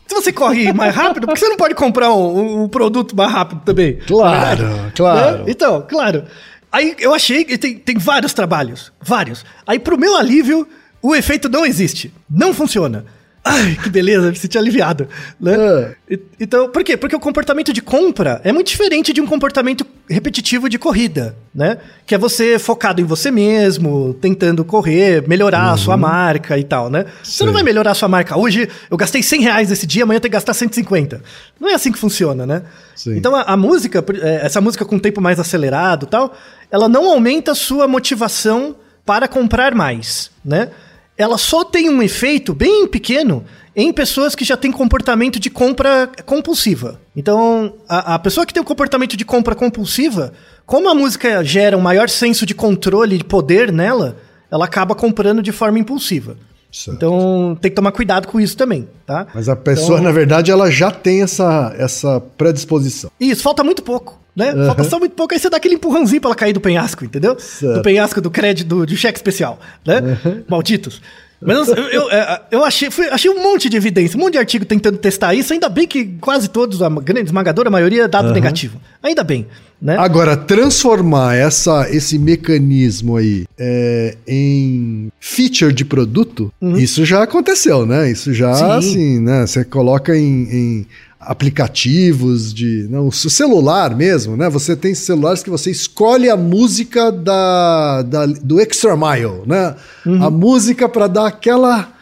se você corre mais rápido, por que você não pode comprar um, um produto mais rápido também? Claro, Né? claro. Então, claro. Aí eu achei que tem, tem vários trabalhos. Vários. Aí, pro meu alívio, o efeito não existe. Não funciona. Ai, que beleza, me senti aliviado. Né? É. E- Então, por quê? Porque o comportamento de compra é muito diferente de um comportamento repetitivo de corrida, né? Que é você focado em você mesmo, tentando correr, melhorar a sua marca e tal, né? Você não vai melhorar a sua marca. Hoje eu gastei 100 reais esse dia, amanhã eu tenho que gastar 150. Não é assim que funciona, né? Sim. Então a, a música, é, essa música com tempo mais acelerado e tal, ela não aumenta a sua motivação para comprar mais, né? Ela só tem um efeito bem pequeno em pessoas que já têm comportamento de compra compulsiva. Então, a, a pessoa que tem um comportamento de compra compulsiva, como a música gera um maior senso de controle e de poder nela, ela acaba comprando de forma impulsiva. Certo. Então, tem que tomar cuidado com isso também, tá? Mas a pessoa, Então- na verdade, ela já tem essa, essa predisposição. Isso, falta muito pouco, né? Falta só muito pouco, aí você dá aquele empurrãozinho pra ela cair do penhasco, entendeu? Certo. Do penhasco do crédito, do cheque especial, né? Malditos. Mas eu, eu, é, eu achei, fui- achei um monte de evidência, um monte de artigo tentando testar isso, ainda bem que quase todos, a grande esmagadora maioria, é dado negativo. Ainda bem, né? Agora, transformar essa, esse mecanismo aí é, em feature de produto, isso já aconteceu, né? Isso já, Uhum. Sim. assim, né? Você coloca em, em aplicativos de... Não, o celular mesmo, né? Você tem celulares que você escolhe a música da, da- do Extra Mile, né? Uhum. A música para dar aquela...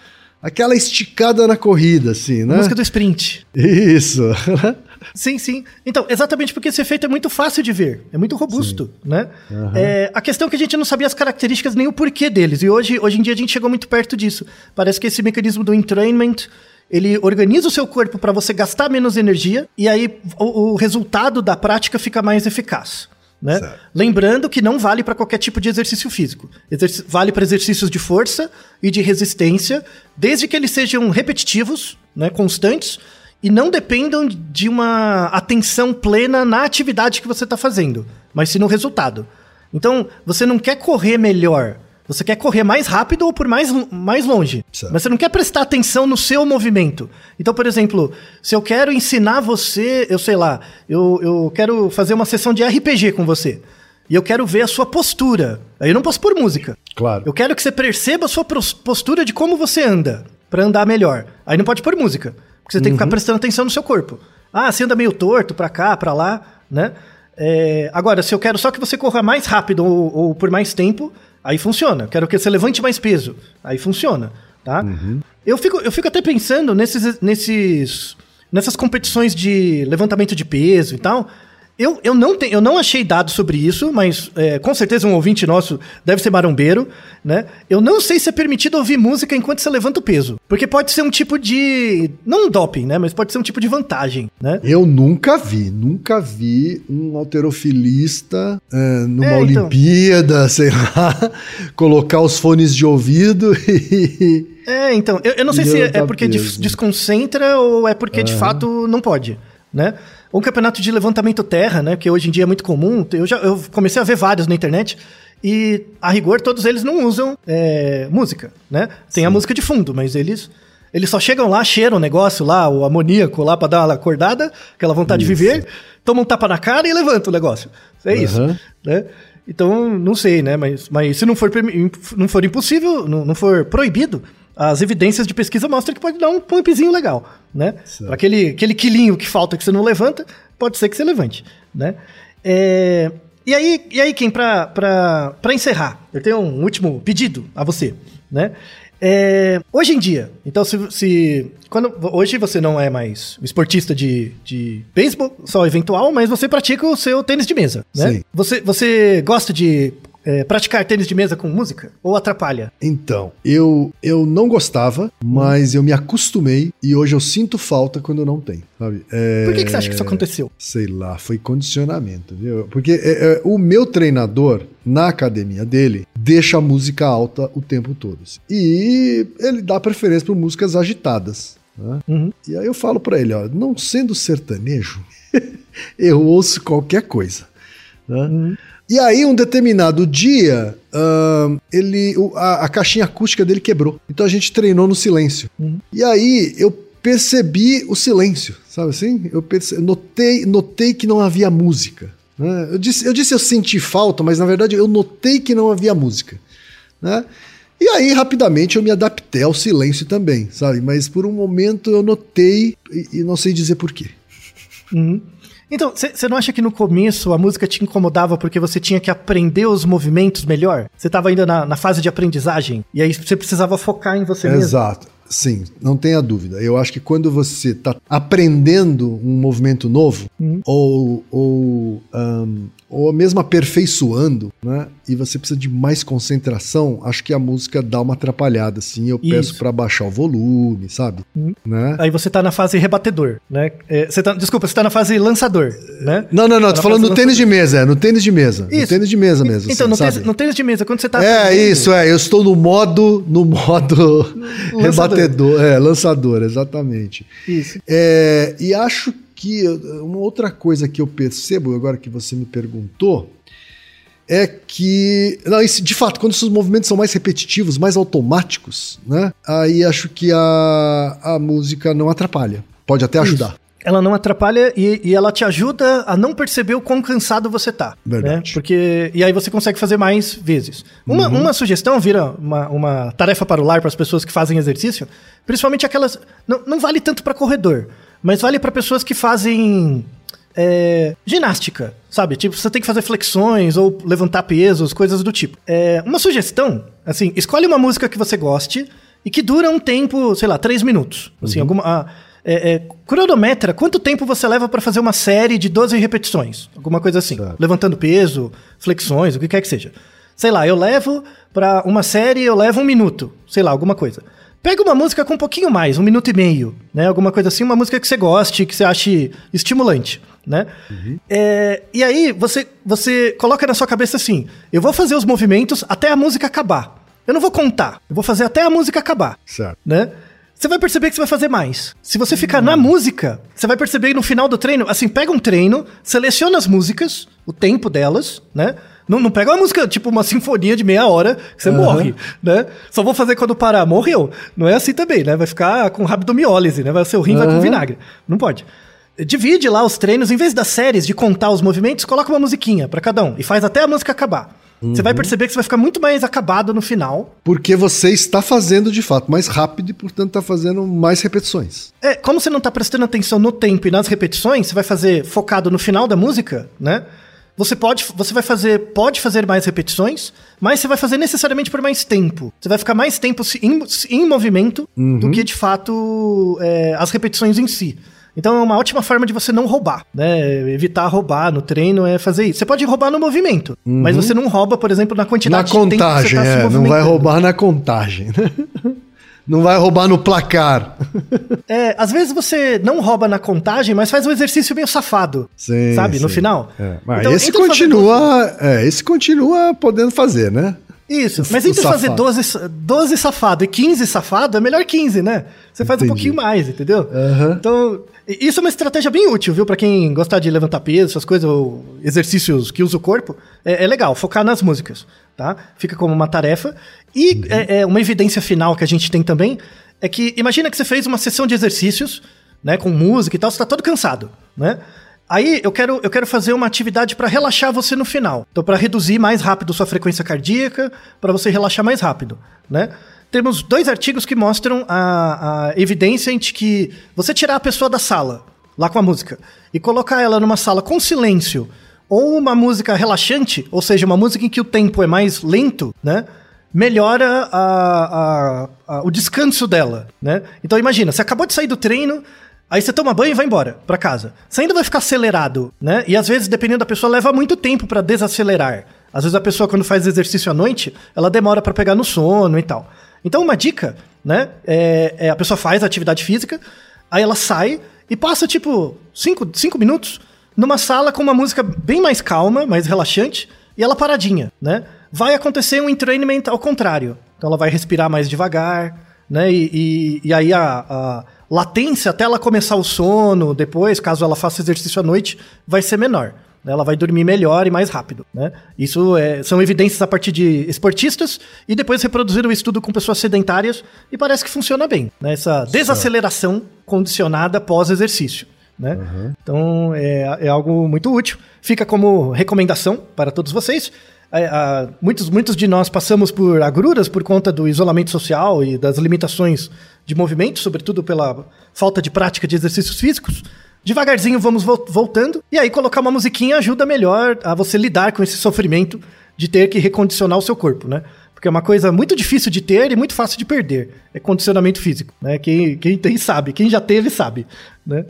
Aquela esticada na corrida, assim, né? Música do sprint. Isso. Sim, sim. Então, exatamente porque esse efeito é muito fácil de ver, é muito robusto, né? É, a questão é que a gente não sabia as características nem o porquê deles, e hoje, hoje em dia a gente chegou muito perto disso. Parece que esse mecanismo do entrainment, ele organiza o seu corpo para você gastar menos energia, e aí o, o resultado da prática fica mais eficaz. Né? Lembrando que não vale para qualquer tipo de exercício físico. Vale para exercícios de força e de resistência, desde que eles sejam repetitivos, né, constantes, e não dependam de uma atenção plena na atividade que você está fazendo, mas sim no resultado. Então, você não quer correr melhor, você quer correr mais rápido ou por mais, mais longe. Certo. Mas você não quer prestar atenção no seu movimento. Então, por exemplo, se eu quero ensinar você, eu sei lá, eu, eu quero fazer uma sessão de RPG com você. E eu quero ver a sua postura. Aí eu não posso pôr música. Claro. Eu quero que você perceba a sua postura de como você anda, pra andar melhor. Aí não pode pôr música, porque você tem que ficar prestando atenção no seu corpo. Ah, você anda meio torto pra cá, pra lá, né? É, agora, se eu quero só que você corra mais rápido ou, ou por mais tempo, aí funciona. Quero que você levante mais peso, aí funciona, tá? Eu, fico, eu fico até pensando nesses, nesses, nessas competições de levantamento de peso e tal. Eu, eu, não tenho, eu não achei dados sobre isso, mas é, com certeza um ouvinte nosso deve ser marombeiro, né? Eu não sei se é permitido ouvir música enquanto você levanta o peso. Porque pode ser um tipo de. Não um doping, né? Mas pode ser um tipo de vantagem, né? Eu nunca vi, nunca vi um alterofilista é, numa É, então. Olimpíada, sei lá, colocar os fones de ouvido e. É, então, eu, eu não sei se é, porque des- desconcentra ou é porque de fato não pode, né? Um campeonato de levantamento terra, né, que hoje em dia é muito comum, eu já eu comecei a ver vários na internet e a rigor todos eles não usam é, música, né? Tem a música de fundo, mas eles eles só chegam lá, cheiram o negócio lá, o amoníaco lá pra dar uma acordada, aquela vontade de viver, tomam um tapa na cara e levanta o negócio. É isso, Aham. né? Então, não sei, né? Mas, mas se não for, não for impossível, não, não for proibido, as evidências de pesquisa mostram que pode dar um pumpzinho legal, né? Pra aquele, aquele quilinho que falta que você não levanta, pode ser que você levante, né? É, e aí, e aí Kim, pra, pra encerrar, eu tenho um último pedido a você, né? É, hoje em dia, então se, se quando, hoje você não é mais esportista de, de beisebol, só eventual, mas você pratica o seu tênis de mesa, né? Sim. Você, você gosta de é, praticar tênis de mesa com música? Ou atrapalha? Então, eu, eu não gostava, mas eu me acostumei e hoje eu sinto falta quando não tenho, sabe? É, Por que, que você acha que isso aconteceu? Sei lá, foi condicionamento, viu? Porque é, é, o meu treinador, na academia dele, deixa a música alta o tempo todo. assim. E ele dá preferência por músicas agitadas. né? Uhum. E aí eu falo pra ele, ó, não sendo sertanejo, eu ouço qualquer coisa. né? E aí, um determinado dia, ahn, ele, a, a caixinha acústica dele quebrou. Então a gente treinou no silêncio. E aí eu percebi o silêncio, sabe assim? Eu perce- notei, notei que não havia música. né? Eu, disse, eu disse eu senti falta, mas na verdade eu notei que não havia música. Né? E aí, rapidamente, eu me adaptei ao silêncio também, sabe? Mas por um momento eu notei e, e não sei dizer porquê. Uhum. Então, você não acha que no começo a música te incomodava porque você tinha que aprender os movimentos melhor? Você estava ainda na, na fase de aprendizagem e aí você precisava focar em você mesmo? Exato. Sim, não tenha dúvida. Eu acho que quando você está aprendendo um movimento novo, ou, ou, ahn, ou mesmo aperfeiçoando, né? E você precisa de mais concentração, acho que a música dá uma atrapalhada, assim. Eu peço Isso. para baixar o volume, sabe? Né? Aí você tá na fase rebatedor, né? É, você tá, desculpa, você tá na fase lançador, né? Não, não, não, Tá tô falando no tênis de mesa, é, no tênis de mesa. No Isso. tênis de mesa mesmo. Então, assim, no, tênis, no tênis de mesa, quando você tá. É aprendendo- isso, é. Eu estou no modo, no modo rebatedor, é, lançador, exatamente. Isso. É, e acho que uma outra coisa que eu percebo, agora que você me perguntou, é que. Não, isso, de fato, quando os movimentos são mais repetitivos, mais automáticos, né? Aí acho que a, a música não atrapalha. Pode até ajudar. Ela não atrapalha e, e ela te ajuda a não perceber o quão cansado você tá. Verdade. Né? Porque, e aí você consegue fazer mais vezes. Uma, Uhum. uma sugestão vira uma, uma tarefa para o lar para as pessoas que fazem exercício, principalmente aquelas. Não, não vale tanto para corredor, mas vale para pessoas que fazem é, ginástica, sabe? Tipo, você tem que fazer flexões ou levantar pesos, coisas do tipo. É, uma sugestão, assim, escolhe uma música que você goste e que dura um tempo, sei lá, três minutos. Assim, alguma. ah, é, é, cronometra quanto tempo você leva pra fazer uma série de 12 repetições. Alguma coisa assim. Levantando peso, flexões, o que quer que seja. Sei lá, eu levo pra uma série, eu levo um minuto. Sei lá, alguma coisa. Pega uma música com um pouquinho mais, um minuto e meio, né? Alguma coisa assim, uma música que você goste, que você ache estimulante, né? É, e aí você, você coloca na sua cabeça assim: eu vou fazer os movimentos até a música acabar. Eu não vou contar, eu vou fazer até a música acabar Certo. né? Você vai perceber que você vai fazer mais. Se você ficar na música, você vai perceber no final do treino, assim, pega um treino, seleciona as músicas, o tempo delas, né? Não, não pega uma música, tipo uma sinfonia de meia hora, que você morre, né? Só vou fazer quando parar, morreu. Não é assim também, né? Vai ficar com rabdomiólise, né? Vai, seu rim vai com vinagre. Não pode. Divide lá os treinos, em vez das séries de contar os movimentos, coloca uma musiquinha pra cada um e faz até a música acabar. Você vai perceber que você vai ficar muito mais acabado no final, Porque você está fazendo de fato mais rápido e, portanto, está fazendo mais repetições. É, como você não tá prestando atenção no tempo e nas repetições, você vai fazer focado no final da música, né? Você pode, você vai fazer, pode fazer mais repetições, mas você vai fazer necessariamente por mais tempo. Você vai ficar mais tempo em, em movimento do que de fato é, as repetições em si. Então é uma ótima forma de você não roubar, né? Evitar roubar no treino é fazer isso. Você pode roubar no movimento, mas você não rouba, por exemplo, na Na quantidade de tempo que contagem, você tá é. Não vai roubar na contagem. né? Não vai roubar no placar. É, às vezes você não rouba na contagem, mas faz um exercício meio safado. Sim, sabe? No sim. final. É, Mas Então, esse continua. É, esse continua podendo fazer, né? Isso, mas entre fazer safado. 12, sa- 12 safado e 15 safado, é melhor 15, né? Você faz Entendi. um pouquinho mais, entendeu? Aham. Então, isso é uma estratégia bem útil, viu? Pra quem gostar de levantar peso, essas coisas, ou exercícios que usa o corpo, é, é legal, focar nas músicas, tá? Fica como uma tarefa. E Uhum. é, é uma evidência final que a gente tem também, é que imagina que você fez uma sessão de exercícios, né, com música e tal, você tá todo cansado, né? Aí eu quero, eu quero fazer uma atividade para relaxar você no final. Então, para reduzir mais rápido sua frequência cardíaca, para você relaxar mais rápido, né? Temos dois artigos que mostram a, a evidência de que você tirar a pessoa da sala, lá com a música, e colocar ela numa sala com silêncio, ou uma música relaxante, ou seja, uma música em que o tempo é mais lento, né? Melhora a- a- a- o descanso dela, né? Então imagina, você acabou de sair do treino, Aí você toma banho e vai embora pra casa. Você ainda vai ficar acelerado, né? E às vezes, dependendo da pessoa, leva muito tempo pra desacelerar. Às vezes a pessoa, quando faz exercício à noite, ela demora para pegar no sono e tal. Então, uma dica, né? É, é a pessoa faz atividade física, aí ela sai e passa, tipo, cinco, cinco minutos numa sala com uma música bem mais calma, mais relaxante, e ela paradinha, né? Vai acontecer um entrainment ao contrário. Então ela vai respirar mais devagar, né? E, e, e aí a, a latência até ela começar o sono, depois, caso ela faça exercício à noite, vai ser menor. né? Ela vai dormir melhor e mais rápido, né? Isso é- são evidências a partir de esportistas e depois reproduziram o estudo com pessoas sedentárias e parece que funciona bem, né? Essa desaceleração condicionada pós-exercício, né? Então é, é algo muito útil. Fica como recomendação para todos vocês. É, muitos, muitos de nós passamos por agruras por conta do isolamento social e das limitações de movimento, sobretudo pela falta de prática de exercícios físicos. Devagarzinho vamos vol- voltando, e aí colocar uma musiquinha ajuda melhor a você lidar com esse sofrimento de ter que recondicionar o seu corpo, né? Porque é uma coisa muito difícil de ter e muito fácil de perder. É condicionamento físico, né? Quem, quem tem sabe, quem já teve sabe, né?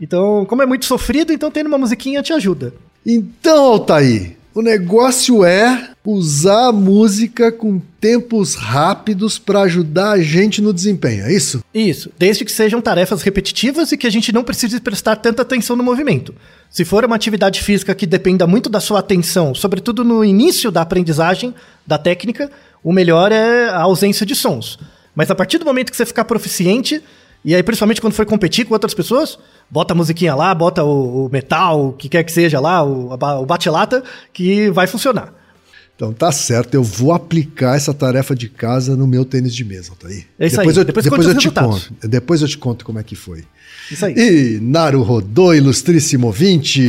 Então, como é muito sofrido, então tendo uma musiquinha te ajuda. Então, Altair, o negócio é usar a música com tempos rápidos para ajudar a gente no desempenho, é isso? Isso, desde que sejam tarefas repetitivas e que a gente não precise prestar tanta atenção no movimento. Se for uma atividade física que dependa muito da sua atenção, sobretudo no início da aprendizagem da técnica, o melhor é a ausência de sons. Mas a partir do momento que você ficar proficiente, e aí principalmente quando for competir com outras pessoas, bota a musiquinha lá, bota o, o metal, o que quer que seja lá, o, o bate-lata, que vai funcionar. Então tá certo, eu vou aplicar essa tarefa de casa no meu tênis de mesa, Altair. É isso depois aí, Eu, depois depois eu te conto. Depois eu te conto como é que foi. Isso aí. E Naru Rodô, ilustríssimo ouvinte.